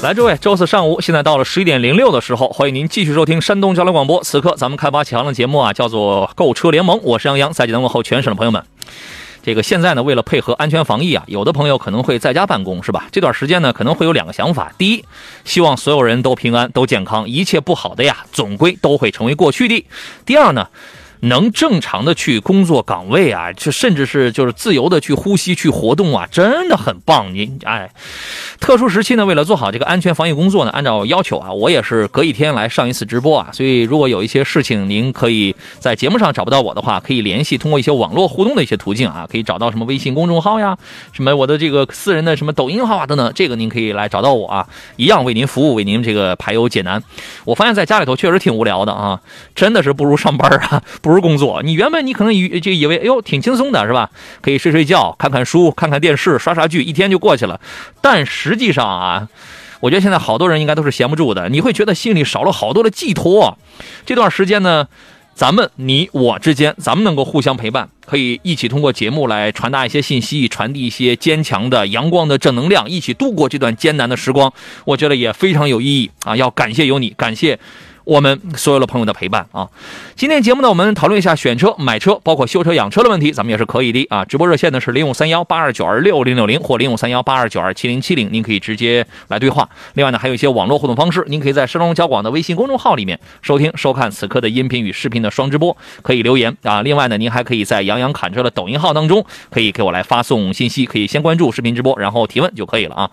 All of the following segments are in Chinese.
来，诸位，周四上午，现在到了十一点零六的时候，欢迎您继续收听山东交流广播。此刻咱们开发启航的节目啊，叫做《购车联盟》，我是杨洋，在济南问候全省的朋友们。这个现在呢，为了配合安全防疫啊，有的朋友可能会在家办公，是吧？这段时间呢，可能会有两个想法：第一，希望所有人都平安、都健康，一切不好的呀，总归都会成为过去的；第二呢。能正常的去工作岗位啊，就甚至是就是自由的去呼吸、去活动啊，真的很棒。您哎，特殊时期呢，为了做好这个安全防疫工作呢，按照要求啊，我也是隔一天来上一次直播啊。所以如果有一些事情您可以在节目上找不到我的话，可以联系通过一些网络互动的一些途径啊，可以找到什么微信公众号呀，什么我的这个私人的什么抖音号啊等等，这个您可以来找到我啊，一样为您服务，为您这个排忧解难。我发现在家里头确实挺无聊的啊，真的是不如上班啊。不是工作，你原本你可能以就以为，哎呦，挺轻松的，是吧？可以睡睡觉，看看书，看看电视，刷刷剧，一天就过去了。但实际上啊，我觉得现在好多人应该都是闲不住的，你会觉得心里少了好多的寄托。这段时间呢，咱们你我之间，咱们能够互相陪伴，可以一起通过节目来传达一些信息，传递一些坚强的、阳光的正能量，一起度过这段艰难的时光，我觉得也非常有意义啊！要感谢有你，感谢。我们所有的朋友的陪伴啊，今天节目呢，我们讨论一下选车、买车，包括修车、养车的问题，咱们也是可以的啊。直播热线呢是零五三幺八二九二六零六零或零五三幺八二九二七零七零，您可以直接来对话。另外呢，还有一些网络互动方式，您可以在山东交广的微信公众号里面收听、收看此刻的音频与视频的双直播，可以留言啊。另外呢，您还可以在杨洋侃车的抖音号当中，可以给我来发送信息，可以先关注视频直播，然后提问就可以了啊。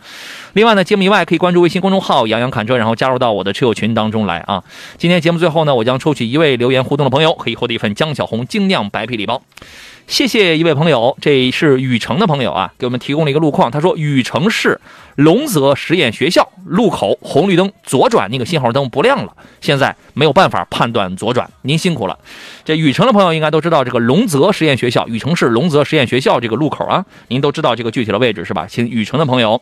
另外呢，节目以外可以关注微信公众号杨洋侃车，然后加入到我的车友群当中来啊。今天节目最后呢，我将抽取一位留言互动的朋友，可以获得一份江小红精酿白啤礼包。谢谢一位朋友，这是禹城的朋友啊，给我们提供了一个路况。他说，禹城市龙泽实验学校路口红绿灯左转那个信号灯不亮了，现在没有办法判断左转，您辛苦了。这禹城的朋友应该都知道这个龙泽实验学校，禹城市龙泽实验学校这个路口啊，您都知道这个具体的位置是吧？请禹城的朋友。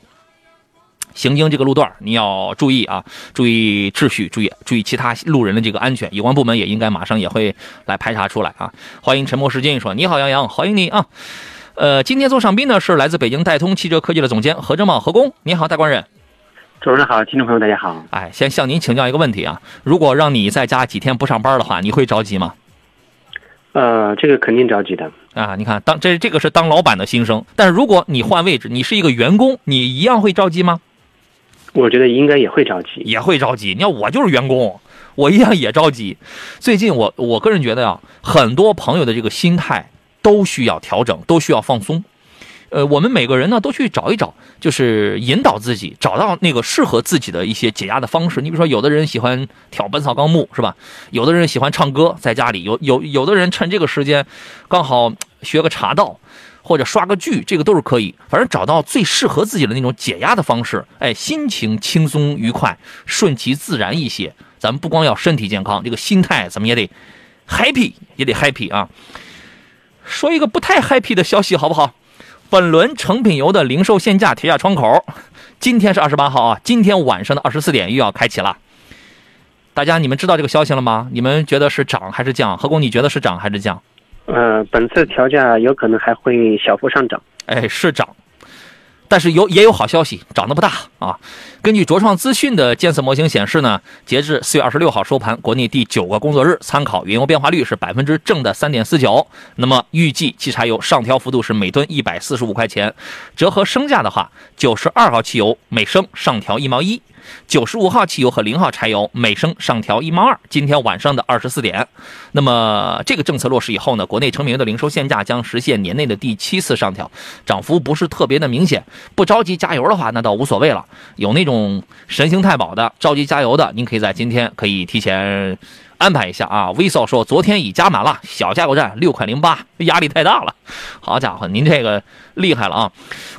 行经这个路段，你要注意啊，注意秩序，注意注意其他路人的这个安全。有关部门也应该马上也会来排查出来啊。欢迎沉默时间说，你好杨洋，欢迎你啊。呃，今天做上宾呢是来自北京戴通汽车科技的总监何正茂何工，你好，大官人。主持人好，听众朋友大家好。哎，先向您请教一个问题啊，如果让你在家几天不上班的话，你会着急吗？呃，这个肯定着急的啊。你看，当这这个是当老板的心声，但是如果你换位置，你是一个员工，你一样会着急吗？我觉得应该也会着急，也会着急。你看，我就是员工，我一样也着急。最近，我我个人觉得呀，很多朋友的这个心态都需要调整，都需要放松。呃，我们每个人呢，都去找一找，就是引导自己，找到那个适合自己的一些解压的方式。你比如说，有的人喜欢挑《本草纲目》，是吧？有的人喜欢唱歌，在家里有有有的人趁这个时间，刚好学个茶道。或者刷个剧，这个都是可以。反正找到最适合自己的那种解压的方式，哎，心情轻松愉快，顺其自然一些。咱们不光要身体健康，这个心态咱们也得 happy，也得 happy 啊。说一个不太 happy 的消息好不好？本轮成品油的零售限价提价窗口，今天是二十八号啊，今天晚上的二十四点又要开启了。大家你们知道这个消息了吗？你们觉得是涨还是降？何工，你觉得是涨还是降？呃，本次调价有可能还会小幅上涨。哎，是涨，但是有也有好消息，涨得不大啊。根据卓创资讯的监测模型显示呢，截至四月二十六号收盘，国内第九个工作日参考原油变化率是百分之正的三点四九。那么预计汽柴油上调幅度是每吨一百四十五块钱，折合升价的话，九十二号汽油每升上调一毛一。九十五号汽油和零号柴油每升上调一毛二。今天晚上的二十四点，那么这个政策落实以后呢，国内成品油的零售限价将实现年内的第七次上调，涨幅不是特别的明显。不着急加油的话，那倒无所谓了。有那种神行太保的着急加油的，您可以在今天可以提前安排一下啊。威少说昨天已加满了，小加油站六块零八，压力太大了。好家伙，您这个厉害了啊！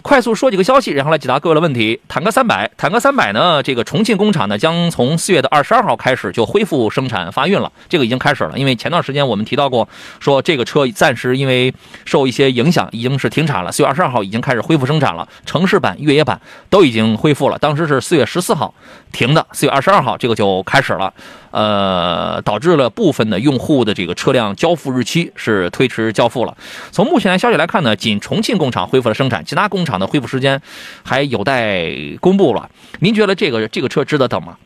快速说几个消息，然后来解答各位的问题。坦克三百，坦克三百呢，这个重庆工厂呢将从四月的二十二号开始就恢复生产发运了，这个已经开始了。因为前段时间我们提到过，说这个车暂时因为受一些影响，已经是停产了。四月二十二号已经开始恢复生产了，城市版、越野版都已经恢复了。当时是四月十四号停的，四月二十二号这个就开始了。呃，导致了部分的用户的这个车辆交付日期是推迟交付了。从目前的消息来看呢，仅重庆工厂恢复了生产，其他工厂的恢复时间还有待公布了。您觉得这个这个车值得等吗？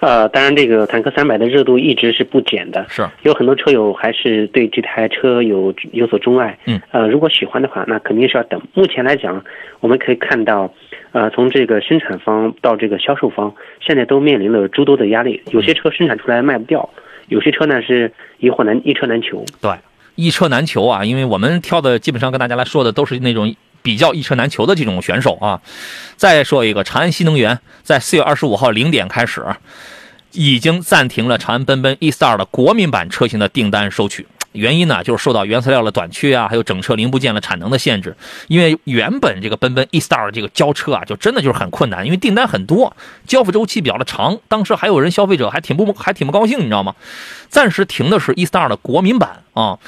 呃，当然，这个坦克三百的热度一直是不减的，是有很多车友还是对这台车有有所钟爱。嗯，呃，如果喜欢的话，那肯定是要等。目前来讲，我们可以看到，呃，从这个生产方到这个销售方，现在都面临了诸多的压力。有些车生产出来卖不掉，有些车呢是一货难一车难求。对，一车难求啊，因为我们挑的基本上跟大家来说的都是那种。比较一车难求的这种选手啊，再说一个，长安新能源在四月二十五号零点开始，已经暂停了长安奔奔 E-Star 的国民版车型的订单收取。原因呢，就是受到原材料的短缺啊，还有整车零部件的产能的限制。因为原本这个奔奔 E-Star 这个交车啊，就真的就是很困难，因为订单很多，交付周期比较的长。当时还有人消费者还挺不还挺不高兴，你知道吗？暂时停的是 E-Star 的国民版啊。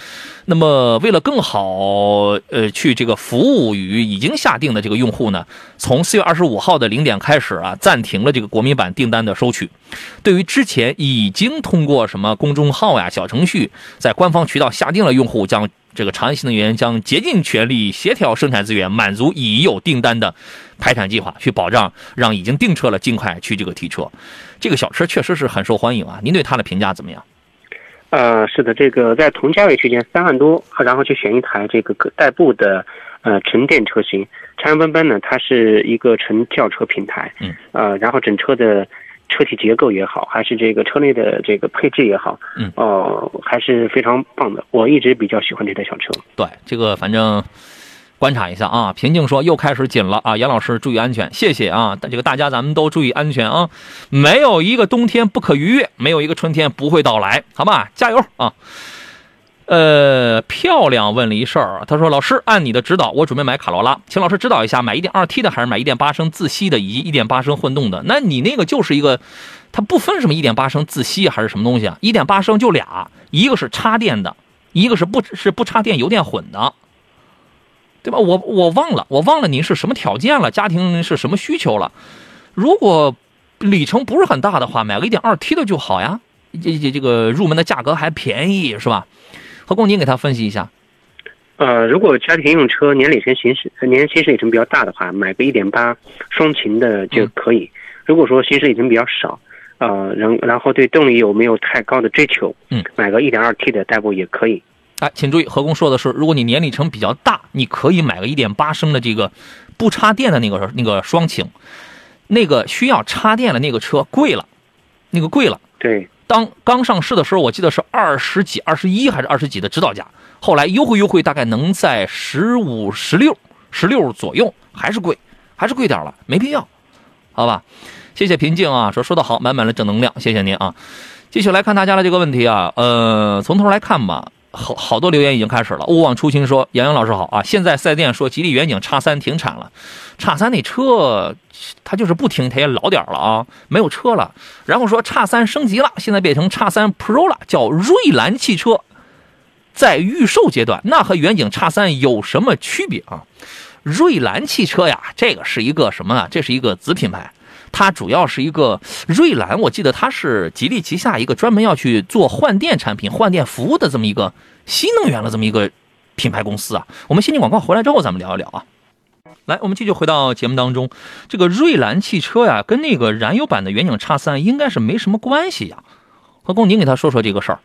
那么为了更好呃去这个服务于已经下定的这个用户呢，从四月二十五号的零点开始啊，暂停了这个国民版订单的收取。对于之前已经通过什么公众号呀、小程序在官方渠道下定了用户，将这个长安新能源将竭尽全力协调生产资源，满足已有订单的排产计划，去保障让已经订车了尽快去这个提车。这个小车确实是很受欢迎啊，您对它的评价怎么样？呃，是的，这个在同价位区间三万多，然后去选一台这个代步的呃纯电车型。长安奔奔呢，它是一个纯轿车平台，嗯，呃，然后整车的车体结构也好，还是这个车内的这个配置也好，嗯，哦，还是非常棒的。我一直比较喜欢这台小车。对，这个反正。观察一下啊，平静说又开始紧了啊，杨老师注意安全，谢谢啊，这个大家咱们都注意安全啊，没有一个冬天不可逾越，没有一个春天不会到来，好吧，加油啊！呃，漂亮问了一事儿，他说老师按你的指导，我准备买卡罗拉，请老师指导一下，买一点二 T 的还是买一点八升自吸的以及一点八升混动的？那你那个就是一个，它不分什么一点八升自吸还是什么东西啊，一点八升就俩，一个是插电的，一个是不是不插电油电混的。对吧？我我忘了，我忘了您是什么条件了，家庭是什么需求了。如果里程不是很大的话，买个一点二 T 的就好呀。这这这个入门的价格还便宜，是吧？何工，您给他分析一下。呃，如果家庭用车年里程行驶年行驶里程比较大的话，买个一点八双擎的就可以。如果说行驶里程比较少，呃，然然后对动力有没有太高的追求，嗯，买个一点二 T 的代步也可以。哎，请注意，何工说的是，如果你年里程比较大，你可以买个一点八升的这个不插电的那个那个双擎，那个需要插电的那个车贵了，那个贵了。对，当刚上市的时候，我记得是二十几、二十一还是二十几的指导价，后来优惠优惠，大概能在十五、十六、十六左右，还是贵，还是贵点了，没必要，好吧？谢谢平静啊，说说的好，满满的正能量，谢谢您啊。继续来看大家的这个问题啊，呃，从头来看吧。好好多留言已经开始了。勿忘初心说：“杨洋老师好啊！现在四 S 店说吉利远景叉三停产了，叉三那车它就是不停，它也老点了啊，没有车了。然后说叉三升级了，现在变成叉三 Pro 了，叫瑞兰汽车，在预售阶段。那和远景叉三有什么区别啊？瑞兰汽车呀，这个是一个什么呢？这是一个子品牌。”它主要是一个瑞兰，我记得它是吉利旗下一个专门要去做换电产品、换电服务的这么一个新能源的这么一个品牌公司啊。我们先进广告回来之后，咱们聊一聊啊。来，我们继续回到节目当中，这个瑞兰汽车呀，跟那个燃油版的远景叉三应该是没什么关系呀。何工，您给他说说这个事儿。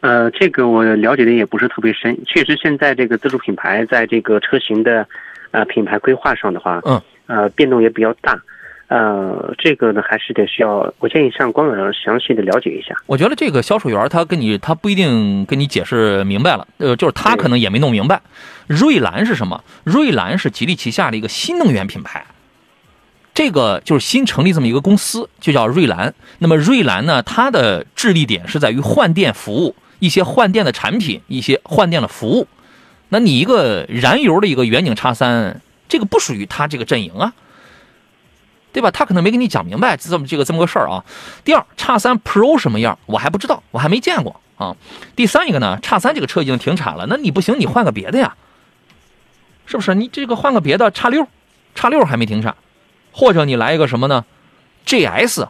呃，这个我了解的也不是特别深，确实现在这个自主品牌在这个车型的呃品牌规划上的话，嗯，呃变动也比较大。呃，这个呢还是得需要，我建议上官网上详细的了解一下。我觉得这个销售员他跟你他不一定跟你解释明白了，呃，就是他可能也没弄明白。瑞兰是什么？瑞兰是吉利旗下的一个新能源品牌，这个就是新成立这么一个公司，就叫瑞兰。那么瑞兰呢，它的致力点是在于换电服务，一些换电的产品，一些换电的服务。那你一个燃油的一个远景叉三，这个不属于它这个阵营啊，对吧？他可能没跟你讲明白这么这个这么个事儿啊。第二，叉三 Pro 什么样，我还不知道，我还没见过啊。第三一个呢，叉三这个车已经停产了，那你不行，你换个别的呀，是不是？你这个换个别的，叉六，叉六还没停产，或者你来一个什么呢？GS，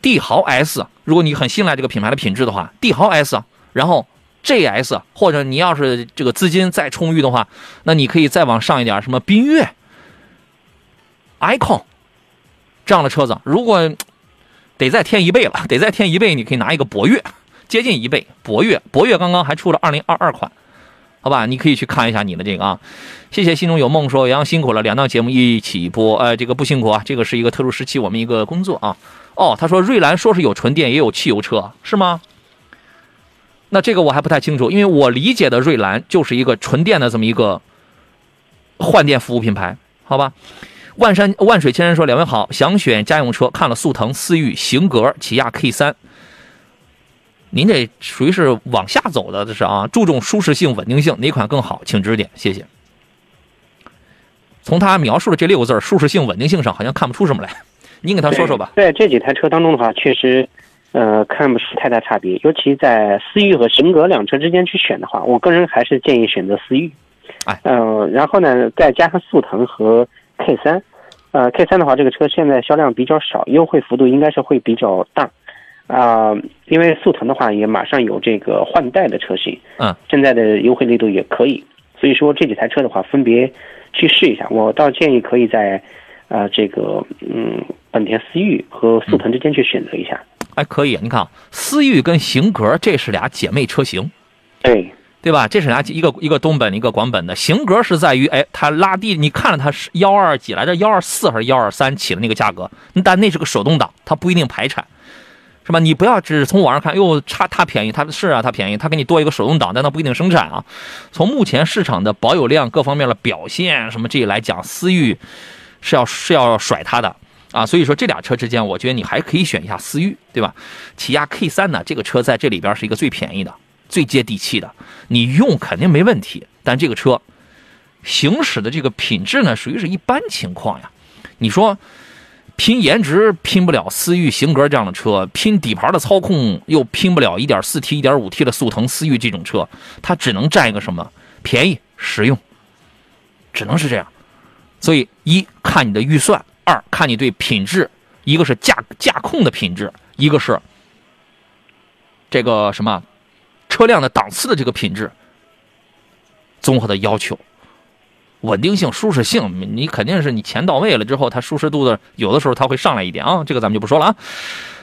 帝豪 S，如果你很信赖这个品牌的品质的话，帝豪 S，然后。GS，或者你要是这个资金再充裕的话，那你可以再往上一点，什么缤越、icon 这样的车子，如果得再添一倍了，得再添一倍，你可以拿一个博越，接近一倍。博越，博越刚刚还出了二零二二款，好吧？你可以去看一下你的这个啊。谢谢心中有梦说杨辛苦了，两档节目一起播，呃，这个不辛苦啊，这个是一个特殊时期我们一个工作啊。哦，他说瑞兰说是有纯电也有汽油车，是吗？那这个我还不太清楚，因为我理解的瑞兰就是一个纯电的这么一个换电服务品牌，好吧？万山万水千山说：“两位好，想选家用车，看了速腾、思域、型格、起亚 K 三。您这属于是往下走的，这是啊，注重舒适性、稳定性，哪款更好？请指点，谢谢。”从他描述的这六个字舒适性、稳定性上，好像看不出什么来。您给他说说吧。在这几台车当中的话，确实。呃，看不出太大差别，尤其在思域和型格两车之间去选的话，我个人还是建议选择思域。哎，嗯，然后呢，再加上速腾和 K 三，呃，K 三的话，这个车现在销量比较少，优惠幅度应该是会比较大，啊，因为速腾的话也马上有这个换代的车型，嗯，现在的优惠力度也可以，所以说这几台车的话，分别去试一下，我倒建议可以在，呃，这个嗯，本田思域和速腾之间去选择一下。哎可以，你看，思域跟型格这是俩姐妹车型，对对吧？这是俩一个一个东本一个广本的。型格是在于，哎，它拉低，你看了它是幺二几来着？幺二四还是幺二三起的那个价格？但那是个手动挡，它不一定排产，是吧？你不要只是从网上看，哟，差它便宜，它是啊，它便宜，它给你多一个手动挡，但它不一定生产啊。从目前市场的保有量各方面的表现什么这来讲，思域是要是要甩它的。啊，所以说这俩车之间，我觉得你还可以选一下思域，对吧？起亚 K 三呢，这个车在这里边是一个最便宜的、最接地气的，你用肯定没问题。但这个车行驶的这个品质呢，属于是一般情况呀。你说拼颜值拼不了思域、型格这样的车，拼底盘的操控又拼不了 1.4T、1.5T 的速腾、思域这种车，它只能占一个什么？便宜、实用，只能是这样。所以一看你的预算。二看你对品质，一个是驾驾控的品质，一个是这个什么车辆的档次的这个品质，综合的要求，稳定性、舒适性，你肯定是你钱到位了之后，它舒适度的有的时候它会上来一点啊，这个咱们就不说了啊。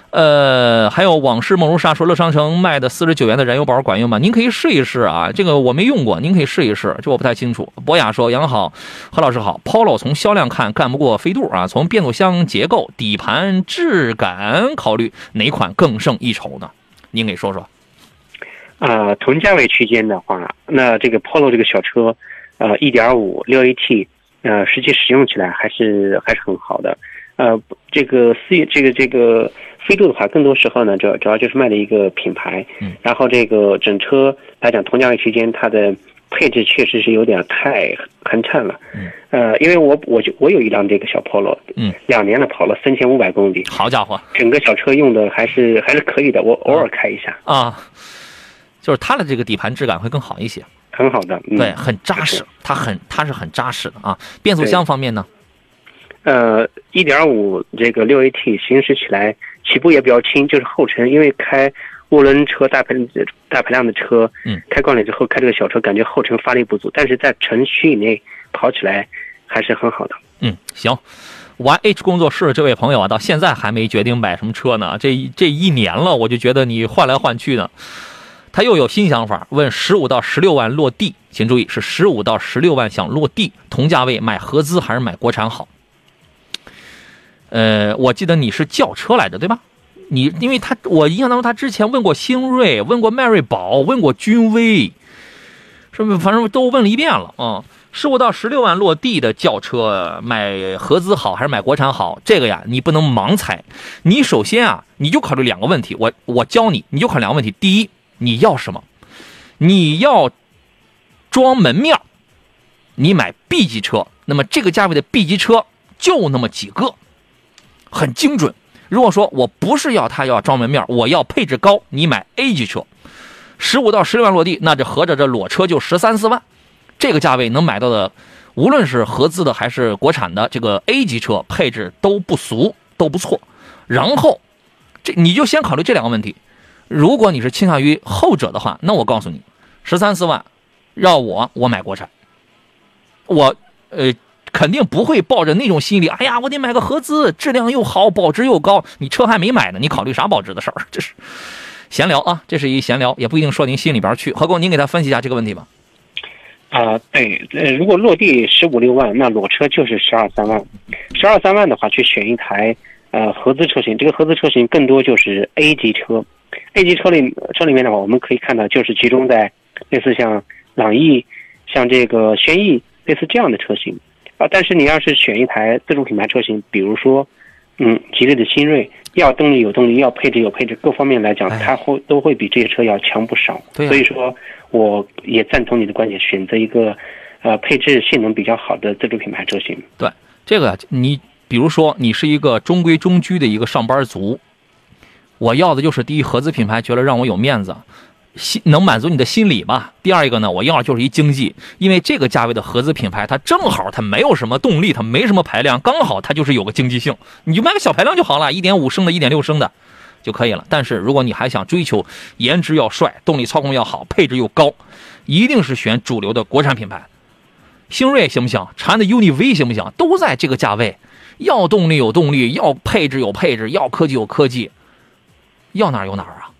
呃，还有往事梦如沙说乐商城卖的四十九元的燃油宝管用吗？您可以试一试啊，这个我没用过，您可以试一试，这我不太清楚。博雅说杨好，何老师好，Polo 从销量看干不过飞度啊，从变速箱结构、底盘质感考虑，哪款更胜一筹呢？您给说说。啊，同价位区间的话，那这个 Polo 这个小车，呃，一点五六 AT，呃，实际使用起来还是还是很好的。呃，这个思域，这个这个。飞度的话，更多时候呢，主要主要就是卖的一个品牌。嗯，然后这个整车来讲，同价位区间，它的配置确实是有点太寒碜了。嗯，呃，因为我我就我有一辆这个小 Polo，嗯，两年了跑了三千五百公里。好家伙，整个小车用的还是还是可以的，我偶尔开一下。啊，就是它的这个底盘质感会更好一些。很好的，对，很扎实，它很它是很扎实的啊。变速箱方面呢？呃，一点五这个六 AT 行驶起来。起步也比较轻，就是后程，因为开涡轮车大排大排量的车，嗯，开惯了之后开这个小车，感觉后程发力不足，但是在城区以内跑起来还是很好的。嗯，行，YH 工作室这位朋友啊，到现在还没决定买什么车呢，这这一年了，我就觉得你换来换去的，他又有新想法，问十五到十六万落地，请注意是十五到十六万想落地，同价位买合资还是买国产好？呃，我记得你是轿车来着，对吧？你因为他，我印象当中他之前问过星瑞，问过迈锐宝，问过君威，是不是？反正都问了一遍了啊。十五到十六万落地的轿车，买合资好还是买国产好？这个呀，你不能盲猜。你首先啊，你就考虑两个问题。我我教你，你就考虑两个问题。第一，你要什么？你要装门面你买 B 级车，那么这个价位的 B 级车就那么几个，很精准。如果说我不是要它要装门面，我要配置高，你买 A 级车，十五到十六万落地，那这合着这裸车就十三四万，这个价位能买到的，无论是合资的还是国产的，这个 A 级车配置都不俗，都不错。然后，这你就先考虑这两个问题。如果你是倾向于后者的话，那我告诉你，十三四万，让我我买国产，我呃肯定不会抱着那种心理，哎呀，我得买个合资，质量又好，保值又高。你车还没买呢，你考虑啥保值的事儿？这是闲聊啊，这是一闲聊，也不一定说您心里边去。何工，您给他分析一下这个问题吧。啊，对，呃，如果落地十五六万，那裸车就是十二三万，十二三万的话，去选一台呃合资车型，这个合资车型更多就是 A 级车。A 级车里车里面的话，我们可以看到，就是集中在类似像朗逸、像这个轩逸类似这样的车型啊。但是你要是选一台自主品牌车型，比如说，嗯，吉利的新锐，要动力有动力，要配置有配置，各方面来讲，它会都会比这些车要强不少。对。所以说，我也赞同你的观点，选择一个呃配置性能比较好的自主品牌车型。对，这个你比如说，你是一个中规中矩的一个上班族。我要的就是第一合资品牌，觉得让我有面子，心能满足你的心理吧。第二一个呢，我要就是一经济，因为这个价位的合资品牌，它正好它没有什么动力，它没什么排量，刚好它就是有个经济性，你就买个小排量就好了，一点五升的，一点六升的就可以了。但是如果你还想追求颜值要帅，动力操控要好，配置又高，一定是选主流的国产品牌。星锐行不行？长安的 UNI V 行不行？都在这个价位，要动力有动力，要配置有配置，要科技有科技。要哪有哪啊，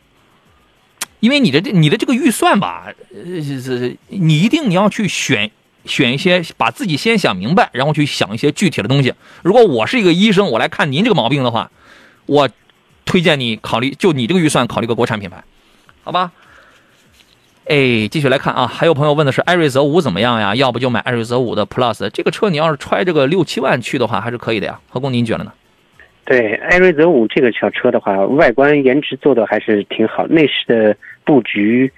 因为你的这你的这个预算吧，呃，是你一定你要去选选一些，把自己先想明白，然后去想一些具体的东西。如果我是一个医生，我来看您这个毛病的话，我推荐你考虑就你这个预算考虑个国产品牌，好吧？哎，继续来看啊，还有朋友问的是艾瑞泽五怎么样呀？要不就买艾瑞泽五的 Plus，这个车你要是揣这个六七万去的话，还是可以的呀。何工，您觉得呢？对，艾瑞泽五这个小车的话，外观颜值做的还是挺好，内饰的布局，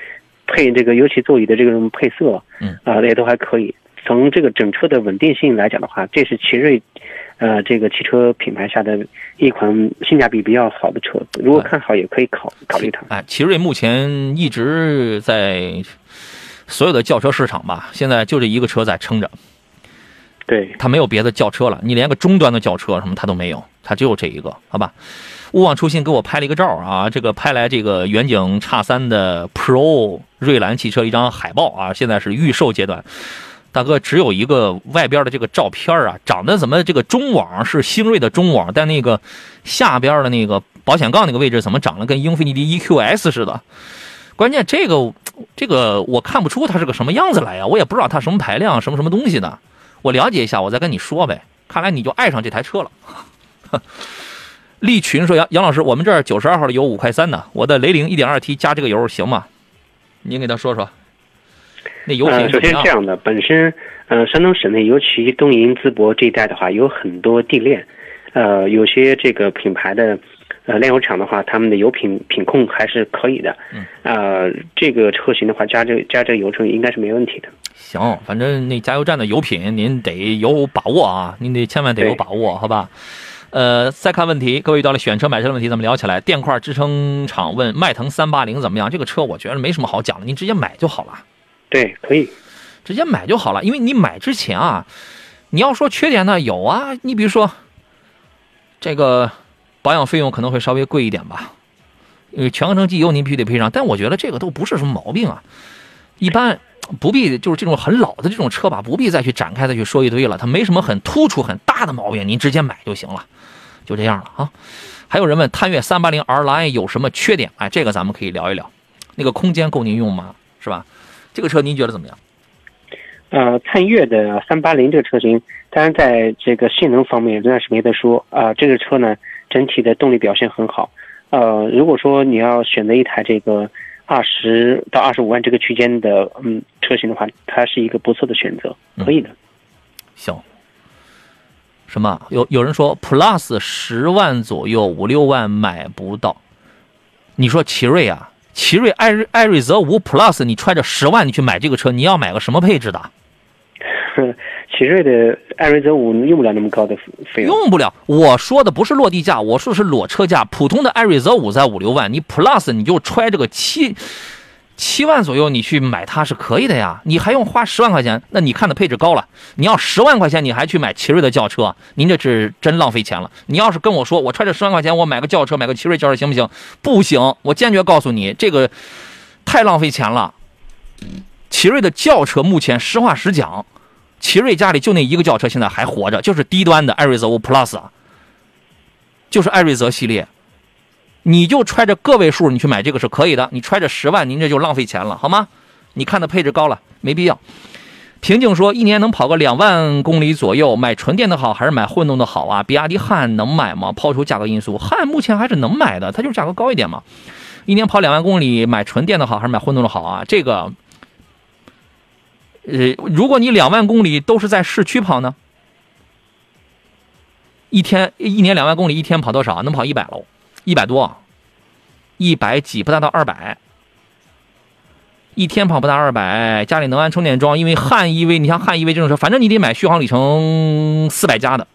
配这个尤其座椅的这种配色，嗯啊也都还可以。从这个整车的稳定性来讲的话，这是奇瑞，呃，这个汽车品牌下的一款性价比比较好的车。如果看好，也可以考考虑它。哎，奇瑞目前一直在所有的轿车市场吧，现在就这一个车在撑着。对，它没有别的轿车了，你连个中端的轿车什么它都没有，它只有这一个，好吧？勿忘初心给我拍了一个照啊，这个拍来这个远景叉三的 Pro 瑞兰汽车一张海报啊，现在是预售阶段。大哥，只有一个外边的这个照片啊，长得怎么这个中网是星瑞的中网，但那个下边的那个保险杠那个位置怎么长得跟英菲尼迪 EQS 似的？关键这个这个我看不出它是个什么样子来呀，我也不知道它什么排量，什么什么东西的。我了解一下，我再跟你说呗。看来你就爱上这台车了。利群说：“杨杨老师，我们这儿九十二号的油五块三呢，我的雷凌一点二 T 加这个油行吗？您给他说说。那油品首先这样的，本身呃，山东省内尤其东营淄博这一带的话，有很多地炼，呃，有些这个品牌的呃炼油厂的话，他们的油品品控还是可以的。嗯。呃，这个车型的话，加这加这个油车应该是没问题的。”行，反正那加油站的油品您得有把握啊，您得千万得有把握，好吧？呃，再看问题，各位遇到了选车买车的问题，咱们聊起来。电块支撑厂问迈腾三八零怎么样？这个车我觉得没什么好讲的，您直接买就好了。对，可以直接买就好了，因为你买之前啊，你要说缺点呢，有啊，你比如说这个保养费用可能会稍微贵一点吧，因为全合成机油您必须得配上，但我觉得这个都不是什么毛病啊，一般。不必就是这种很老的这种车吧，不必再去展开再去说一堆了。它没什么很突出很大的毛病，您直接买就行了，就这样了啊。还有人问探岳三八零 R Line 有什么缺点？哎，这个咱们可以聊一聊。那个空间够您用吗？是吧？这个车您觉得怎么样？呃，探岳的三八零这个车型，当然在这个性能方面仍然是没得说啊。这个车呢，整体的动力表现很好。呃，如果说你要选择一台这个。二十到二十五万这个区间的嗯车型的话，它是一个不错的选择，可以的。行。什么？有有人说 Plus 十万左右五六万买不到，你说奇瑞啊，奇瑞艾瑞艾瑞泽五 Plus，你揣着十万你去买这个车，你要买个什么配置的？奇瑞的艾瑞泽五用不了那么高的费用。用不了，我说的不是落地价，我说的是裸车价。普通的艾瑞泽五在五六万，你 Plus 你就揣这个七七万左右，你去买它是可以的呀。你还用花十万块钱？那你看的配置高了。你要十万块钱，你还去买奇瑞的轿车，您这是真浪费钱了。你要是跟我说，我揣着十万块钱，我买个轿车，买个奇瑞轿车行不行？不行，我坚决告诉你，这个太浪费钱了。奇瑞的轿车目前实话实讲，奇瑞家里就那一个轿车现在还活着，就是低端的艾瑞泽五 Plus，啊就是艾瑞泽系列。你就揣着个位数，你去买这个是可以的。你揣着十万，您这就浪费钱了，好吗？你看的配置高了，没必要。平静说，一年能跑个两万公里左右，买纯电的好还是买混动的好啊？比亚迪汉能买吗？抛出价格因素，汉目前还是能买的，它就是价格高一点嘛。一年跑两万公里，买纯电的好还是买混动的好啊？这个。呃，如果你两万公里都是在市区跑呢，一天一年两万公里，一天跑多少？能跑一百喽，一百多，一百几不达到二百，一天跑不达二百，家里能安充电桩。因为汉 EV，你像汉 EV 这种车，反正你得买续航里程四百加的，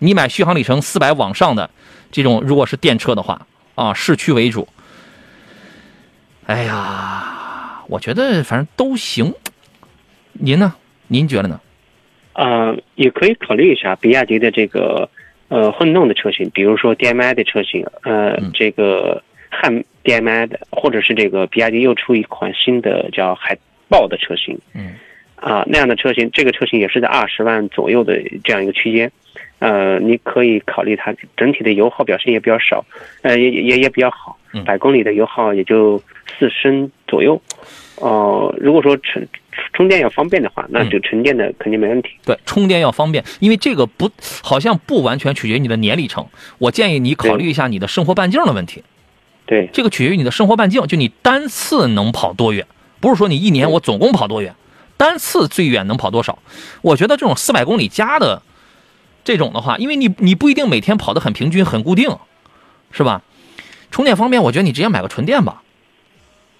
你买续航里程四百往上的这种，如果是电车的话啊，市区为主。哎呀，我觉得反正都行。您呢？您觉得呢？呃，也可以考虑一下比亚迪的这个呃混动的车型，比如说 DMI 的车型，呃，这个汉 DMI 的，或者是这个比亚迪又出一款新的叫海豹的车型，嗯，啊那样的车型，这个车型也是在二十万左右的这样一个区间，呃，你可以考虑它整体的油耗表现也比较少，呃，也也也比较好，百公里的油耗也就四升左右，哦，如果说纯。充电要方便的话，那就纯电的肯定没问题。对，充电要方便，因为这个不好像不完全取决于你的年里程。我建议你考虑一下你的生活半径的问题。对，这个取决于你的生活半径，就你单次能跑多远，不是说你一年我总共跑多远，单次最远能跑多少。我觉得这种四百公里加的这种的话，因为你你不一定每天跑得很平均、很固定，是吧？充电方便，我觉得你直接买个纯电吧。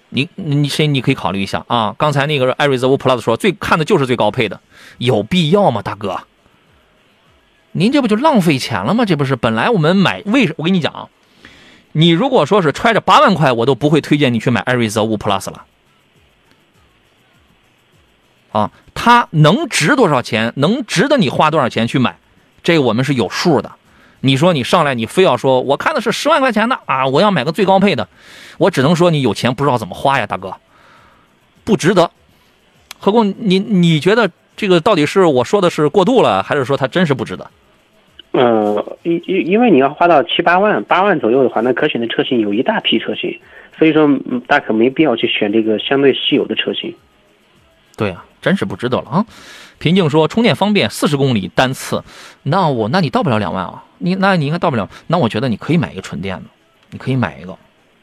你你谁你可以考虑一下啊！刚才那个艾瑞泽五 Plus 说最看的就是最高配的，有必要吗，大哥？您这不就浪费钱了吗？这不是本来我们买为什我跟你讲，你如果说是揣着八万块，我都不会推荐你去买艾瑞泽五 Plus 了。啊，它能值多少钱？能值得你花多少钱去买？这我们是有数的。你说你上来，你非要说我看的是十万块钱的啊，我要买个最高配的，我只能说你有钱不知道怎么花呀，大哥，不值得。何况你你觉得这个到底是我说的是过度了，还是说它真是不值得？呃，因因因为你要花到七八万、八万左右的话，那可选的车型有一大批车型，所以说大可没必要去选这个相对稀有的车型。对啊，真是不值得了啊！平静说充电方便，四十公里单次，那我那你到不了两万啊？你那你应该到不了，那我觉得你可以买一个纯电的，你可以买一个，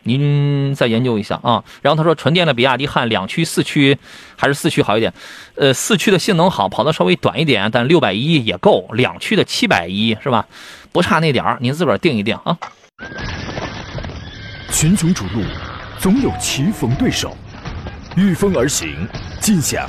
您再研究一下啊。然后他说纯电的比亚迪汉两驱四驱还是四驱好一点，呃，四驱的性能好，跑的稍微短一点，但六百一也够，两驱的七百一是吧？不差那点儿，您自个儿定一定啊。群雄逐鹿，总有棋逢对手，御风而行，尽享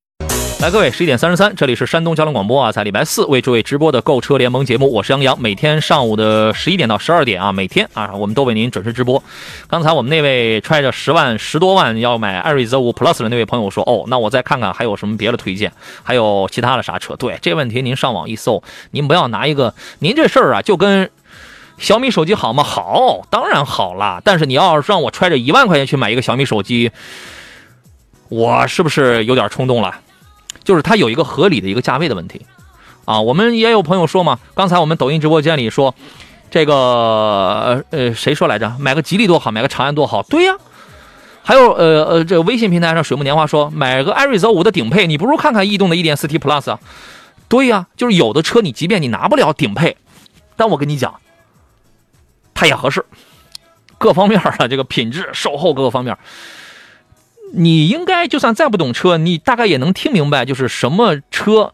来，各位，十一点三十三，这里是山东交通广播啊，在礼拜四为诸位直播的购车联盟节目，我是杨洋，每天上午的十一点到十二点啊，每天啊，我们都为您准时直播。刚才我们那位揣着十万十多万要买艾瑞泽五 Plus 的那位朋友说，哦，那我再看看还有什么别的推荐，还有其他的啥车？对，这问题您上网一搜，您不要拿一个，您这事儿啊，就跟小米手机好吗？好，当然好了，但是你要是让我揣着一万块钱去买一个小米手机，我是不是有点冲动了？就是它有一个合理的一个价位的问题，啊，我们也有朋友说嘛，刚才我们抖音直播间里说，这个呃谁说来着？买个吉利多好，买个长安多好？对呀，还有呃呃这个微信平台上水木年华说，买个艾瑞泽五的顶配，你不如看看逸动的 1.4T Plus 啊？对呀，就是有的车你即便你拿不了顶配，但我跟你讲，它也合适，各方面啊，这个品质、售后各个方面，你应该就算再不懂车，你大概也能听明白，就是什么车，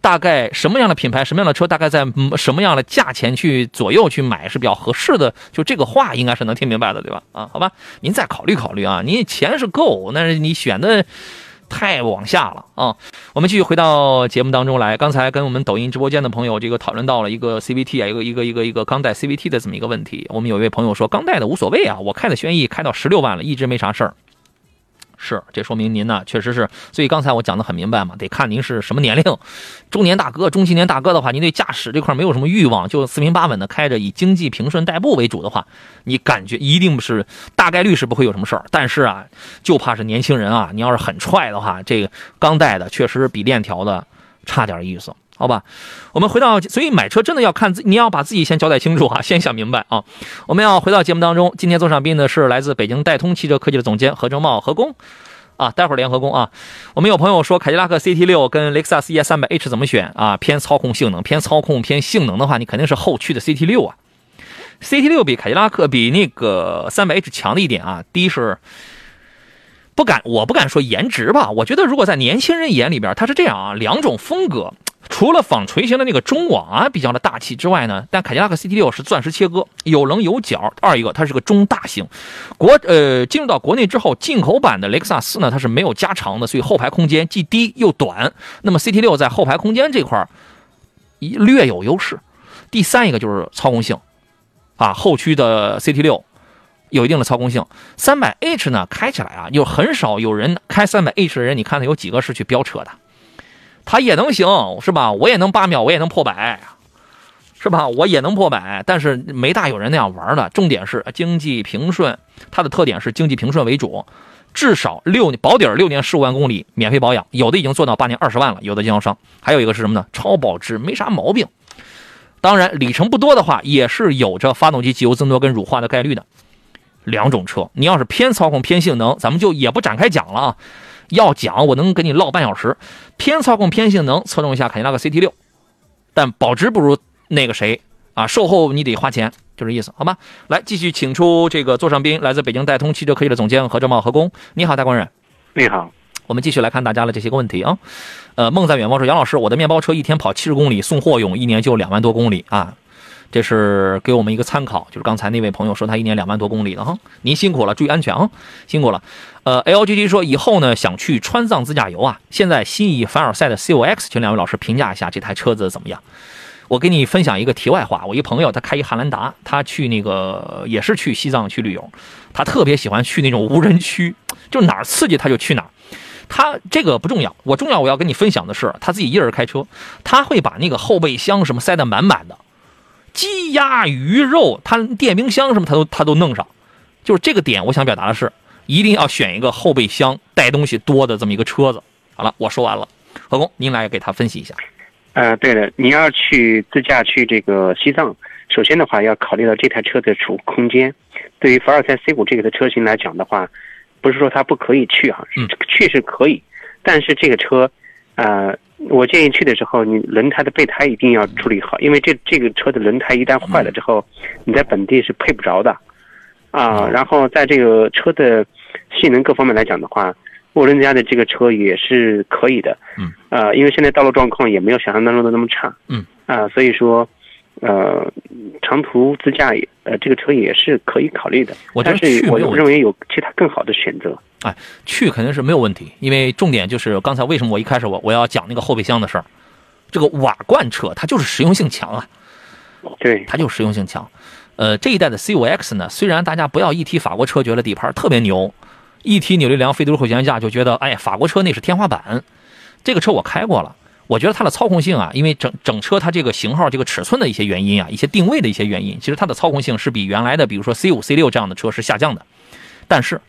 大概什么样的品牌、什么样的车，大概在什么样的价钱去左右去买是比较合适的。就这个话应该是能听明白的，对吧？啊，好吧，您再考虑考虑啊，您钱是够，但是你选的。太往下了啊！我们继续回到节目当中来。刚才跟我们抖音直播间的朋友这个讨论到了一个 CVT 啊，一个一个一个一个钢带 CVT 的这么一个问题。我们有一位朋友说，钢带的无所谓啊，我开的轩逸开到十六万了，一直没啥事儿。是，这说明您呢确实是。所以刚才我讲的很明白嘛，得看您是什么年龄，中年大哥、中青年大哥的话，您对驾驶这块没有什么欲望，就四平八稳的开着，以经济平顺代步为主的话，你感觉一定是大概率是不会有什么事儿。但是啊，就怕是年轻人啊，你要是很踹的话，这个钢带的确实比链条的差点意思。好吧，我们回到，所以买车真的要看自，你要把自己先交代清楚啊，先想明白啊。我们要回到节目当中，今天坐上宾的是来自北京戴通汽车科技的总监何正茂何工，啊，待会儿联合工啊。我们有朋友说凯迪拉克 CT 六跟雷克萨斯 ES 三百 H 怎么选啊？偏操控性能，偏操控偏性能的话，你肯定是后驱的 CT 六啊。CT 六比凯迪拉克比那个三百 H 强的一点啊，第一是不敢，我不敢说颜值吧，我觉得如果在年轻人眼里边，它是这样啊，两种风格。除了纺锤形的那个中网啊比较的大气之外呢，但凯迪拉克 CT 六是钻石切割，有棱有角。二一个它是个中大型，国呃进入到国内之后，进口版的雷克萨斯呢它是没有加长的，所以后排空间既低又短。那么 CT 六在后排空间这块儿略有优势。第三一个就是操控性，啊后驱的 CT 六有一定的操控性。三百 H 呢开起来啊，有很少有人开三百 H 的人，你看他有几个是去飙车的？它也能行，是吧？我也能八秒，我也能破百，是吧？我也能破百，但是没大有人那样玩的。重点是经济平顺，它的特点是经济平顺为主，至少六保底六年十五万公里免费保养，有的已经做到八年二十万了，有的经销商。还有一个是什么呢？超保值，没啥毛病。当然里程不多的话，也是有着发动机机油增多跟乳化的概率的。两种车，你要是偏操控偏性能，咱们就也不展开讲了啊。要讲，我能跟你唠半小时。偏操控偏性能，侧重一下凯迪拉克 CT 六，但保值不如那个谁啊？售后你得花钱，就这意思，好吧？来，继续请出这个座上宾，来自北京戴通汽车科技的总监何正茂何工。你好，大官人。你好。我们继续来看大家的这些个问题啊。呃，梦在远方说，杨老师，我的面包车一天跑七十公里，送货用，一年就两万多公里啊。这是给我们一个参考，就是刚才那位朋友说他一年两万多公里的哈，您辛苦了，注意安全啊，辛苦了。呃，LGG 说以后呢想去川藏自驾游啊，现在心仪凡尔赛的 COX，请两位老师评价一下这台车子怎么样？我给你分享一个题外话，我一朋友他开一汉兰达，他去那个也是去西藏去旅游，他特别喜欢去那种无人区，就哪儿刺激他就去哪儿。他这个不重要，我重要我要跟你分享的是他自己一人开车，他会把那个后备箱什么塞得满满的。鸡鸭鱼肉，他电冰箱什么他都他都弄上，就是这个点，我想表达的是，一定要选一个后备箱带东西多的这么一个车子。好了，我说完了，何工，您来给他分析一下。呃，对了，你要去自驾去这个西藏，首先的话要考虑到这台车的储物空间。对于凡尔赛 C 五这个的车型来讲的话，不是说它不可以去哈，去是可以，但是这个车，呃。我建议去的时候，你轮胎的备胎一定要处理好，因为这这个车的轮胎一旦坏了之后，你在本地是配不着的，啊，然后在这个车的性能各方面来讲的话，沃伦家的这个车也是可以的，嗯，啊，因为现在道路状况也没有想象当中的那么差，嗯，啊，所以说，呃，长途自驾也，呃，这个车也是可以考虑的，我但是我认为有其他更好的选择。哎，去肯定是没有问题，因为重点就是刚才为什么我一开始我我要讲那个后备箱的事儿，这个瓦罐车它就是实用性强啊，对，它就实用性强。呃，这一代的 C5X 呢，虽然大家不要一提法国车觉得底盘特别牛，一提扭力梁、非独立后悬架就觉得哎，法国车那是天花板。这个车我开过了，我觉得它的操控性啊，因为整整车它这个型号、这个尺寸的一些原因啊，一些定位的一些原因，其实它的操控性是比原来的比如说 C 五、C 六这样的车是下降的，但是。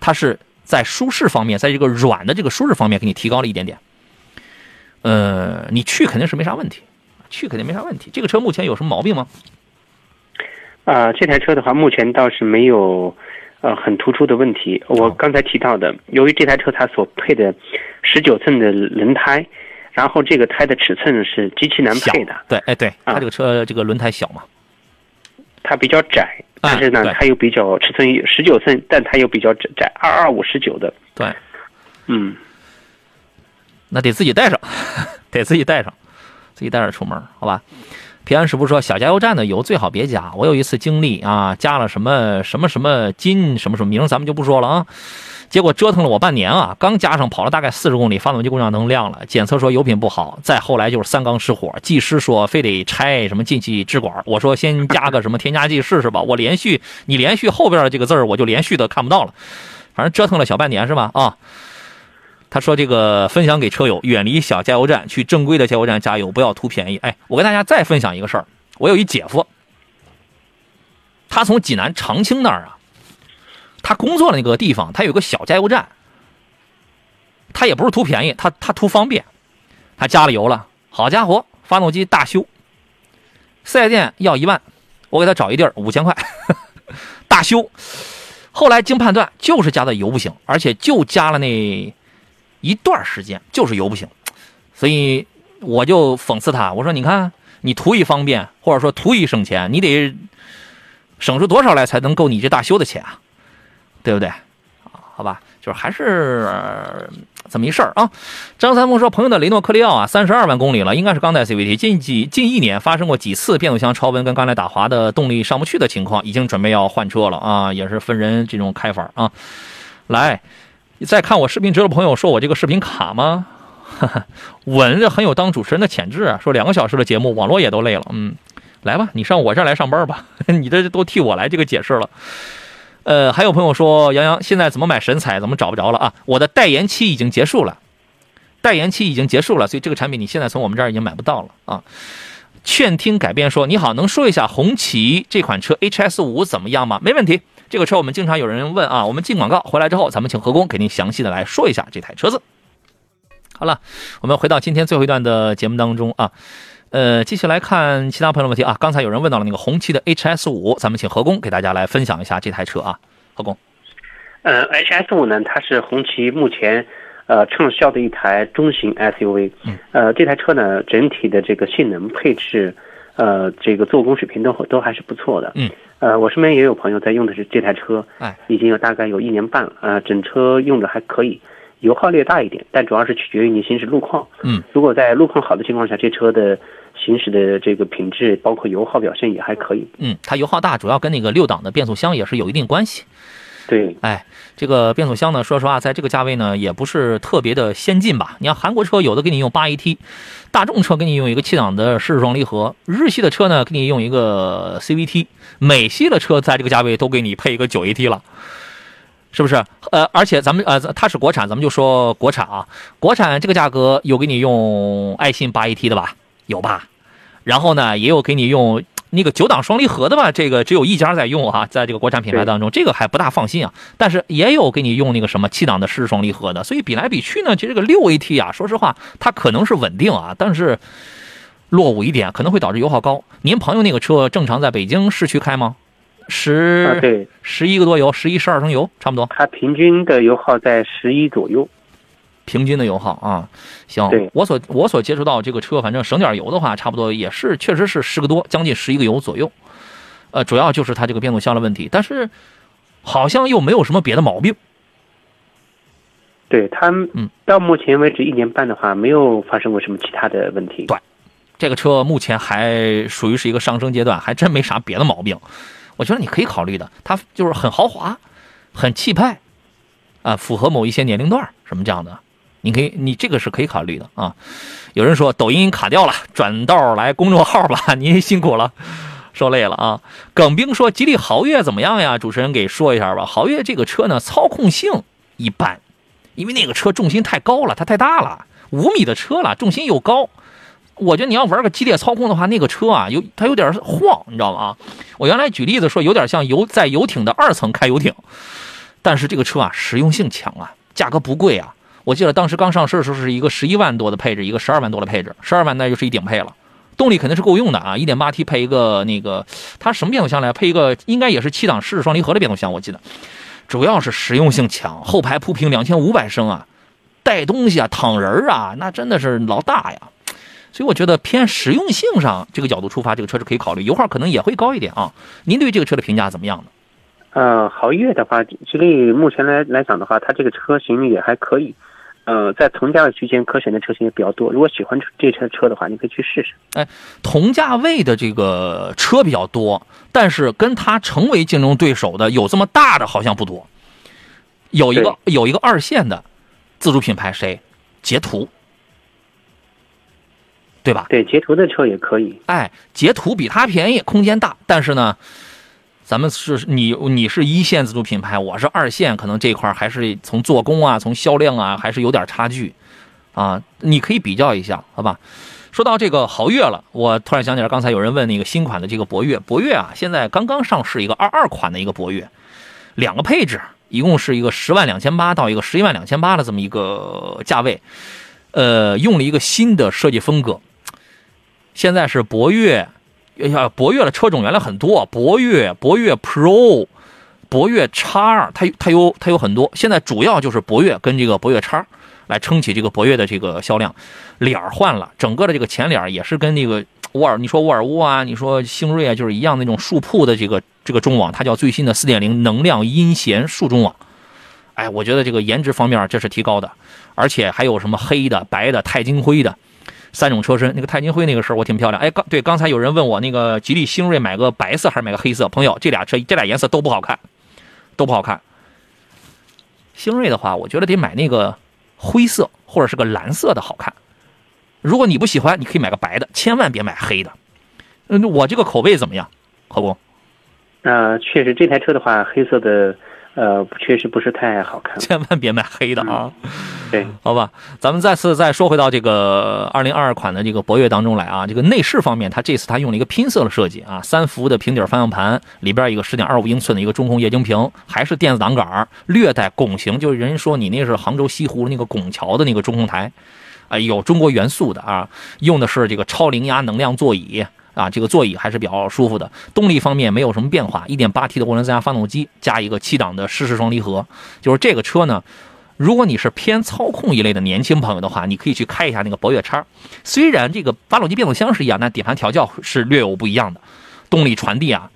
它是在舒适方面，在这个软的这个舒适方面给你提高了一点点。呃，你去肯定是没啥问题，去肯定没啥问题。这个车目前有什么毛病吗？啊，这台车的话，目前倒是没有呃很突出的问题。我刚才提到的，由于这台车它所配的十九寸的轮胎，然后这个胎的尺寸是极其难配的。对，哎对，它这个车这个轮胎小嘛，它比较窄。但是呢，它又比较尺寸十九寸，但它又比较窄，二二五十九的。对，嗯，那得自己带上，得自己带上，自己带着出门，好吧？平安师傅说，小加油站的油最好别加。我有一次经历啊，加了什么什么什么金什么什么名，咱们就不说了啊。结果折腾了我半年啊，刚加上跑了大概四十公里，发动机故障灯亮了，检测说油品不好，再后来就是三缸失火，技师说非得拆什么进气支管，我说先加个什么添加剂试试吧，我连续你连续后边的这个字儿我就连续的看不到了，反正折腾了小半年是吧？啊，他说这个分享给车友，远离小加油站，去正规的加油站加油，不要图便宜。哎，我跟大家再分享一个事儿，我有一姐夫，他从济南长青那儿啊。他工作的那个地方，他有个小加油站。他也不是图便宜，他他图方便。他加了油了，好家伙，发动机大修，四 S 店要一万，我给他找一地儿五千块，大修。后来经判断，就是加的油不行，而且就加了那一段时间，就是油不行。所以我就讽刺他，我说：“你看，你图一方便，或者说图一省钱，你得省出多少来才能够你这大修的钱啊？”对不对？好吧，就是还是这么一事儿啊。张三丰说，朋友的雷诺克利奥啊，三十二万公里了，应该是刚带 CVT，近几近一年发生过几次变速箱超温跟刚才打滑的动力上不去的情况，已经准备要换车了啊，也是分人这种开法啊。来，再看我视频直播朋友说我这个视频卡吗？稳，这很有当主持人的潜质啊。说两个小时的节目，网络也都累了，嗯，来吧，你上我这儿来上班吧，你这都替我来这个解释了。呃，还有朋友说，杨洋现在怎么买神采，怎么找不着了啊？我的代言期已经结束了，代言期已经结束了，所以这个产品你现在从我们这儿已经买不到了啊。劝听改变说，你好，能说一下红旗这款车 HS 五怎么样吗？没问题，这个车我们经常有人问啊，我们进广告回来之后，咱们请何工给您详细的来说一下这台车子。好了，我们回到今天最后一段的节目当中啊。呃，继续来看其他朋友的问题啊。刚才有人问到了那个红旗的 HS 五，咱们请何工给大家来分享一下这台车啊。何工，呃，HS 五呢，它是红旗目前呃畅销的一台中型 SUV。嗯。呃，这台车呢，整体的这个性能配置，呃，这个做工水平都都还是不错的。嗯。呃，我身边也有朋友在用的是这台车，哎，已经有大概有一年半了，呃，整车用的还可以，油耗略大一点，但主要是取决于你行驶路况。嗯。如果在路况好的情况下，这车的行驶的这个品质，包括油耗表现也还可以。嗯，它油耗大，主要跟那个六档的变速箱也是有一定关系。对，哎，这个变速箱呢，说实话，在这个价位呢，也不是特别的先进吧。你看韩国车有的给你用八 AT，大众车给你用一个七档的湿式双离合，日系的车呢给你用一个 CVT，美系的车在这个价位都给你配一个九 AT 了，是不是？呃，而且咱们呃，它是国产，咱们就说国产啊，国产这个价格有给你用爱信八 AT 的吧？有吧？然后呢，也有给你用那个九档双离合的吧，这个只有一家在用啊，在这个国产品牌当中，这个还不大放心啊。但是也有给你用那个什么七档的湿式双离合的，所以比来比去呢，其实这个六 AT 啊，说实话，它可能是稳定啊，但是落伍一点，可能会导致油耗高。您朋友那个车正常在北京市区开吗？十对十一个多油，十一十二升油，差不多。它平均的油耗在十一左右。平均的油耗啊，行，我所我所接触到这个车，反正省点油的话，差不多也是，确实是十个多，将近十一个油左右。呃，主要就是它这个变速箱的问题，但是好像又没有什么别的毛病。对它，嗯，到目前为止一年半的话，没有发生过什么其他的问题。对，这个车目前还属于是一个上升阶段，还真没啥别的毛病。我觉得你可以考虑的，它就是很豪华，很气派，啊，符合某一些年龄段什么这样的。你可以，你这个是可以考虑的啊。有人说抖音卡掉了，转道来公众号吧，您辛苦了，受累了啊。耿兵说吉利豪越怎么样呀？主持人给说一下吧。豪越这个车呢，操控性一般，因为那个车重心太高了，它太大了，五米的车了，重心又高。我觉得你要玩个激烈操控的话，那个车啊，有它有点晃，你知道吗？啊，我原来举例子说，有点像游在游艇的二层开游艇。但是这个车啊，实用性强啊，价格不贵啊。我记得当时刚上市的时候是一个十一万多的配置，一个十二万多的配置，十二万那就是一顶配了，动力肯定是够用的啊，一点八 T 配一个那个，它什么变速箱来？配一个应该也是七档湿式双离合的变速箱，我记得，主要是实用性强，后排铺平两千五百升啊，带东西啊，躺人啊，那真的是老大呀，所以我觉得偏实用性上这个角度出发，这个车是可以考虑，油耗可能也会高一点啊。您对这个车的评价怎么样呢？呃，豪越的话，吉利目前来来讲的话，它这个车型也还可以。呃，在同价位区间可选的车型也比较多。如果喜欢这车车的话，你可以去试试。哎，同价位的这个车比较多，但是跟它成为竞争对手的有这么大的好像不多。有一个有一个二线的自主品牌谁？捷途，对吧？对，捷途的车也可以。哎，捷途比它便宜，空间大，但是呢。咱们是你，你是一线自主品牌，我是二线，可能这块还是从做工啊，从销量啊，还是有点差距，啊，你可以比较一下，好吧？说到这个豪越了，我突然想起来，刚才有人问那个新款的这个博越，博越啊，现在刚刚上市一个二二款的一个博越，两个配置，一共是一个十万两千八到一个十一万两千八的这么一个价位，呃，用了一个新的设计风格，现在是博越。哎呀，博越的车种原来很多，博越、博越 Pro、博越叉二，它它有它有很多。现在主要就是博越跟这个博越叉来撑起这个博越的这个销量。脸换了，整个的这个前脸也是跟那个沃尔，你说沃尔沃啊，你说星瑞啊，就是一样那种竖铺的这个这个中网，它叫最新的4.0能量阴弦竖中网。哎，我觉得这个颜值方面这是提高的，而且还有什么黑的、白的、钛金灰的。三种车身，那个钛金灰那个事儿我挺漂亮。哎，刚对，刚才有人问我那个吉利星瑞买个白色还是买个黑色？朋友，这俩车这俩颜色都不好看，都不好看。星瑞的话，我觉得得买那个灰色或者是个蓝色的好看。如果你不喜欢，你可以买个白的，千万别买黑的。嗯，我这个口味怎么样，何工？呃，确实这台车的话，黑色的。呃，确实不是太好看，千万别买黑的啊！对，好吧，咱们再次再说回到这个二零二二款的这个博越当中来啊。这个内饰方面，它这次它用了一个拼色的设计啊，三幅的平底方向盘，里边一个十点二五英寸的一个中控液晶屏，还是电子挡杆，略带拱形，就是人说你那是杭州西湖那个拱桥的那个中控台，啊，有中国元素的啊，用的是这个超零压能量座椅。啊，这个座椅还是比较舒服的。动力方面没有什么变化，1.8T 的涡轮增压发动机加一个七档的湿式双离合。就是这个车呢，如果你是偏操控一类的年轻朋友的话，你可以去开一下那个博越叉。虽然这个发动机变速箱是一样，但底盘调教是略有不一样的，动力传递啊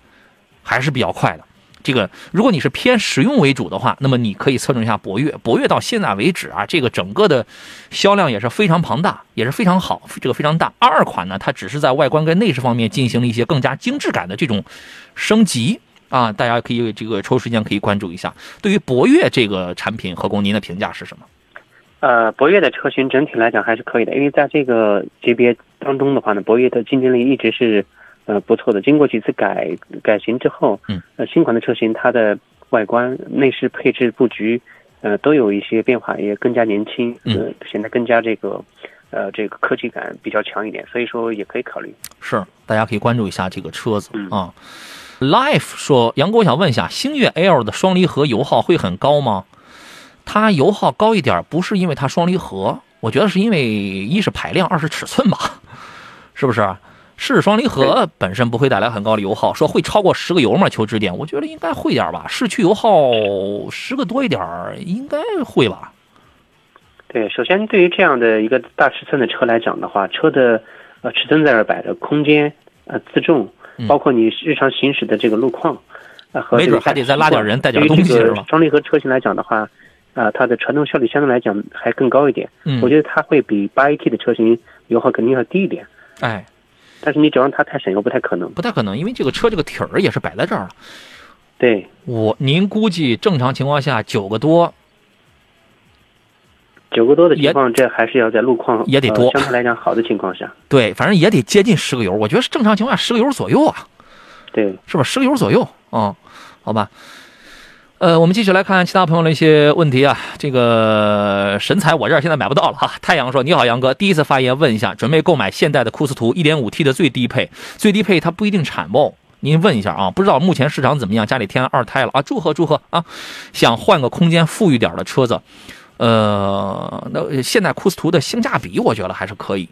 还是比较快的。这个，如果你是偏实用为主的话，那么你可以侧重一下博越。博越到现在为止啊，这个整个的销量也是非常庞大，也是非常好，这个非常大。二款呢，它只是在外观跟内饰方面进行了一些更加精致感的这种升级啊，大家可以这个抽时间可以关注一下。对于博越这个产品，何工您的评价是什么？呃，博越的车型整体来讲还是可以的，因为在这个级别当中的话呢，博越的竞争力一直是。呃，不错的。经过几次改改型之后，嗯，呃，新款的车型它的外观、内饰配置布局，呃，都有一些变化，也更加年轻，嗯，显得更加这个，呃，这个科技感比较强一点，所以说也可以考虑。是，大家可以关注一下这个车子啊。Life 说，杨哥，我想问一下，星越 L 的双离合油耗会很高吗？它油耗高一点，不是因为它双离合，我觉得是因为一是排量，二是尺寸吧，是不是？是双离合本身不会带来很高的油耗，说会超过十个油吗？求指点，我觉得应该会点吧。市区油耗十个多一点应该会吧。对，首先对于这样的一个大尺寸的车来讲的话，车的呃尺寸在这摆着，空间呃自重，包括你日常行驶的这个路况，啊和没准还得再拉点人带点东西是吧？双离合车型来讲的话，啊它的传动效率相对来讲还更高一点。嗯，我觉得它会比八 AT 的车型油耗肯定要低一点。哎。但是你指望它太省油不太可能，不太可能，因为这个车这个体儿也是摆在这儿了。对，我您估计正常情况下九个多，九个多的情况，这还是要在路况也得多，相对来讲好的情况下，对，反正也得接近十个油。我觉得是正常情况下十个油左右啊，对，是吧？十个油左右啊，好吧。呃，我们继续来看其他朋友的一些问题啊。这个神采我这儿现在买不到了哈。太阳说：“你好，杨哥，第一次发言问一下，准备购买现代的库斯图 1.5T 的最低配，最低配它不一定产不？您问一下啊，不知道目前市场怎么样？家里添二胎了啊，祝贺祝贺啊！想换个空间富裕点的车子，呃，那现在库斯图的性价比我觉得还是可以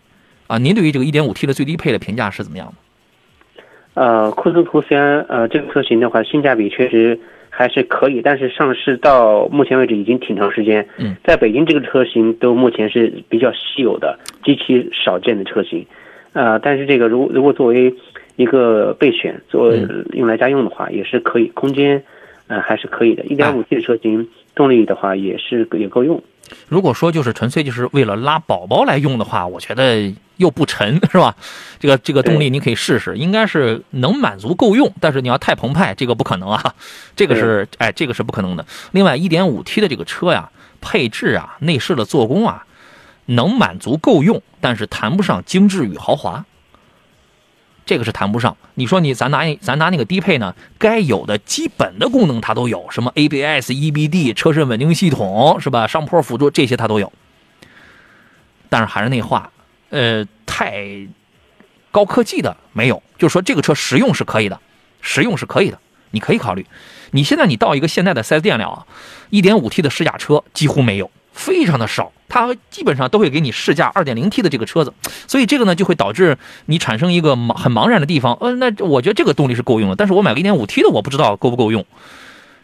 啊。您对于这个 1.5T 的最低配的评价是怎么样的？呃，库斯图虽然呃这个车型的话性价比确实。还是可以，但是上市到目前为止已经挺长时间。嗯，在北京这个车型都目前是比较稀有的、极其少见的车型。呃，但是这个如如果作为一个备选，做用来家用的话，也是可以，空间呃还是可以的。一点五 T 的车型动力的话也是也够用。如果说就是纯粹就是为了拉宝宝来用的话，我觉得又不沉，是吧？这个这个动力你可以试试，应该是能满足够用。但是你要太澎湃，这个不可能啊，这个是哎，这个是不可能的。另外，一点五 T 的这个车呀，配置啊，内饰的做工啊，能满足够用，但是谈不上精致与豪华。这个是谈不上。你说你咱拿咱拿那个低配呢，该有的基本的功能它都有，什么 ABS、EBD、车身稳定系统是吧？上坡辅助这些它都有。但是还是那话，呃，太高科技的没有。就是说这个车实用是可以的，实用是可以的，你可以考虑。你现在你到一个现在的 4S 店了啊，1.5T 的试驾车几乎没有，非常的少。它基本上都会给你试驾 2.0T 的这个车子，所以这个呢就会导致你产生一个很茫然的地方。呃，那我觉得这个动力是够用的，但是我买个 1.5T 的，我不知道够不够用。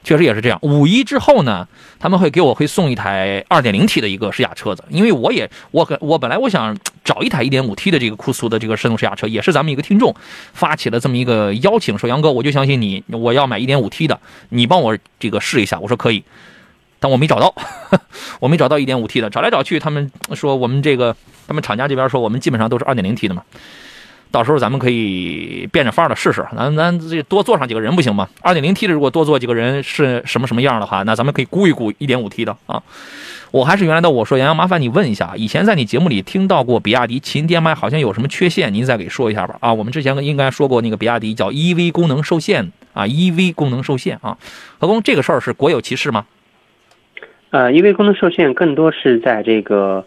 确实也是这样。五一之后呢，他们会给我会送一台 2.0T 的一个试驾车子，因为我也我我本来我想找一台 1.5T 的这个酷速的这个手动试驾车，也是咱们一个听众发起了这么一个邀请，说杨哥，我就相信你，我要买 1.5T 的，你帮我这个试一下。我说可以。但我没找到，我没找到 1.5T 的，找来找去，他们说我们这个，他们厂家这边说我们基本上都是 2.0T 的嘛。到时候咱们可以变着法的试试，咱咱这多坐上几个人不行吗？2.0T 的如果多坐几个人是什么什么样的话，那咱们可以估一估 1.5T 的啊。我还是原来的我说杨洋，麻烦你问一下，以前在你节目里听到过比亚迪秦 DM-i 好像有什么缺陷，您再给说一下吧。啊，我们之前应该说过那个比亚迪叫 EV 功能受限啊，EV 功能受限啊。何工，这个事儿是国有其事吗？呃，EV 功能受限更多是在这个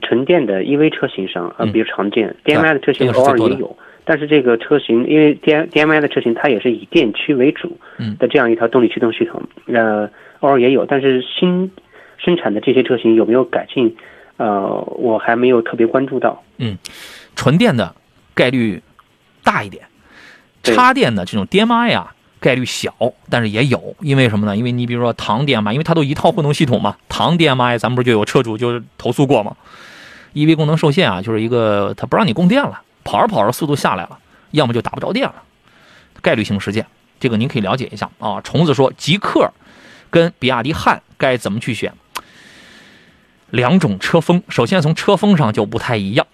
纯电的 EV 车型上，呃，比较常见。DMI 的车型偶尔也有，但是这个车型因为 D DMI 的车型它也是以电驱为主的这样一套动力驱动系统，呃，偶尔也有。但是新生产的这些车型有没有改进？呃，我还没有特别关注到。嗯，纯电的概率大一点，插电的这种 DMI 啊。概率小，但是也有，因为什么呢？因为你比如说唐 DMI，因为它都一套混动系统嘛，唐 DMI 咱们不是就有车主就投诉过吗？EV 功能受限啊，就是一个它不让你供电了，跑着跑着速度下来了，要么就打不着电了，概率性事件，这个您可以了解一下啊。虫子说极客跟比亚迪汉该怎么去选？两种车风，首先从车风上就不太一样，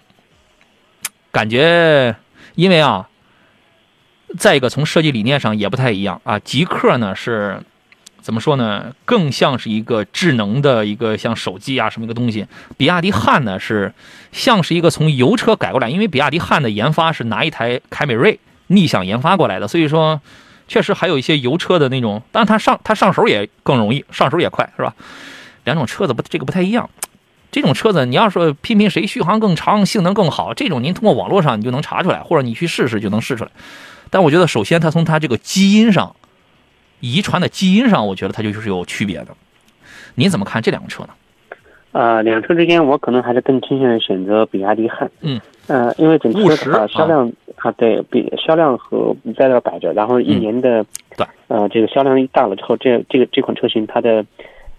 感觉因为啊。再一个，从设计理念上也不太一样啊。极客呢是，怎么说呢？更像是一个智能的一个像手机啊什么一个东西。比亚迪汉呢是像是一个从油车改过来，因为比亚迪汉的研发是拿一台凯美瑞逆向研发过来的，所以说确实还有一些油车的那种，但是它上它上手也更容易，上手也快，是吧？两种车子不这个不太一样。这种车子你要说拼拼谁续航更长、性能更好，这种您通过网络上你就能查出来，或者你去试试就能试出来。但我觉得，首先它从它这个基因上，遗传的基因上，我觉得它就是有区别的。您怎么看这两个车呢？啊，两车之间，我可能还是更倾向于选择比亚迪汉。嗯。呃，因为整车的话，销量啊，对比销量和在那摆着，然后一年的对呃这个销量一大了之后，这这个这款车型它的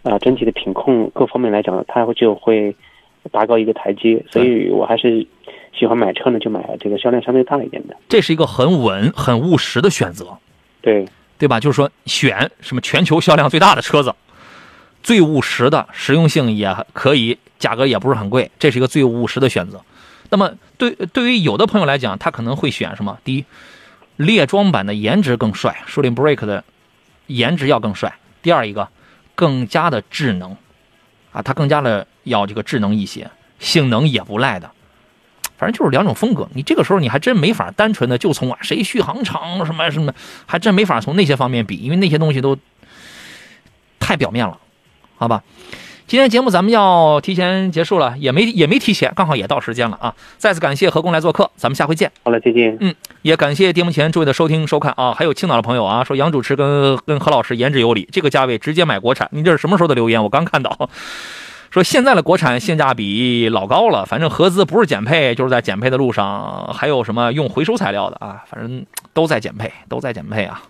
呃整体的品控各方面来讲，它就会拔高一个台阶，所以我还是。喜欢买车呢，就买这个销量相对大一点的。这是一个很稳、很务实的选择，对对吧？就是说，选什么全球销量最大的车子，最务实的，实用性也可以，价格也不是很贵，这是一个最务实的选择。那么，对对于有的朋友来讲，他可能会选什么？第一，猎装版的颜值更帅，树林 break 的颜值要更帅。第二一个，更加的智能，啊，它更加的要这个智能一些，性能也不赖的。反正就是两种风格，你这个时候你还真没法单纯的就从啊谁续航长什么什么，还真没法从那些方面比，因为那些东西都太表面了，好吧？今天节目咱们要提前结束了，也没也没提前，刚好也到时间了啊！再次感谢何工来做客，咱们下回见。好了，再见。嗯，也感谢电幕前诸位的收听收看啊！还有青岛的朋友啊，说杨主持跟跟何老师言之有理，这个价位直接买国产，你这是什么时候的留言？我刚看到。说现在的国产性价比老高了，反正合资不是减配就是在减配的路上，还有什么用回收材料的啊，反正都在减配，都在减配啊，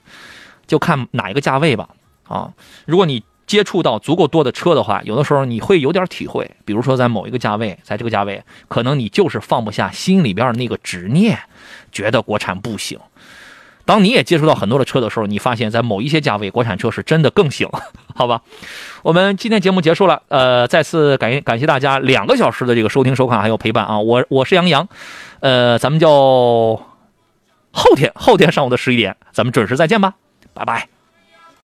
就看哪一个价位吧。啊。如果你接触到足够多的车的话，有的时候你会有点体会。比如说在某一个价位，在这个价位，可能你就是放不下心里边那个执念，觉得国产不行。当你也接触到很多的车的时候，你发现在某一些价位，国产车是真的更行，好吧？我们今天节目结束了，呃，再次感感谢大家两个小时的这个收听收看还有陪伴啊！我我是杨洋，呃，咱们就后天后天上午的十一点，咱们准时再见吧，拜拜。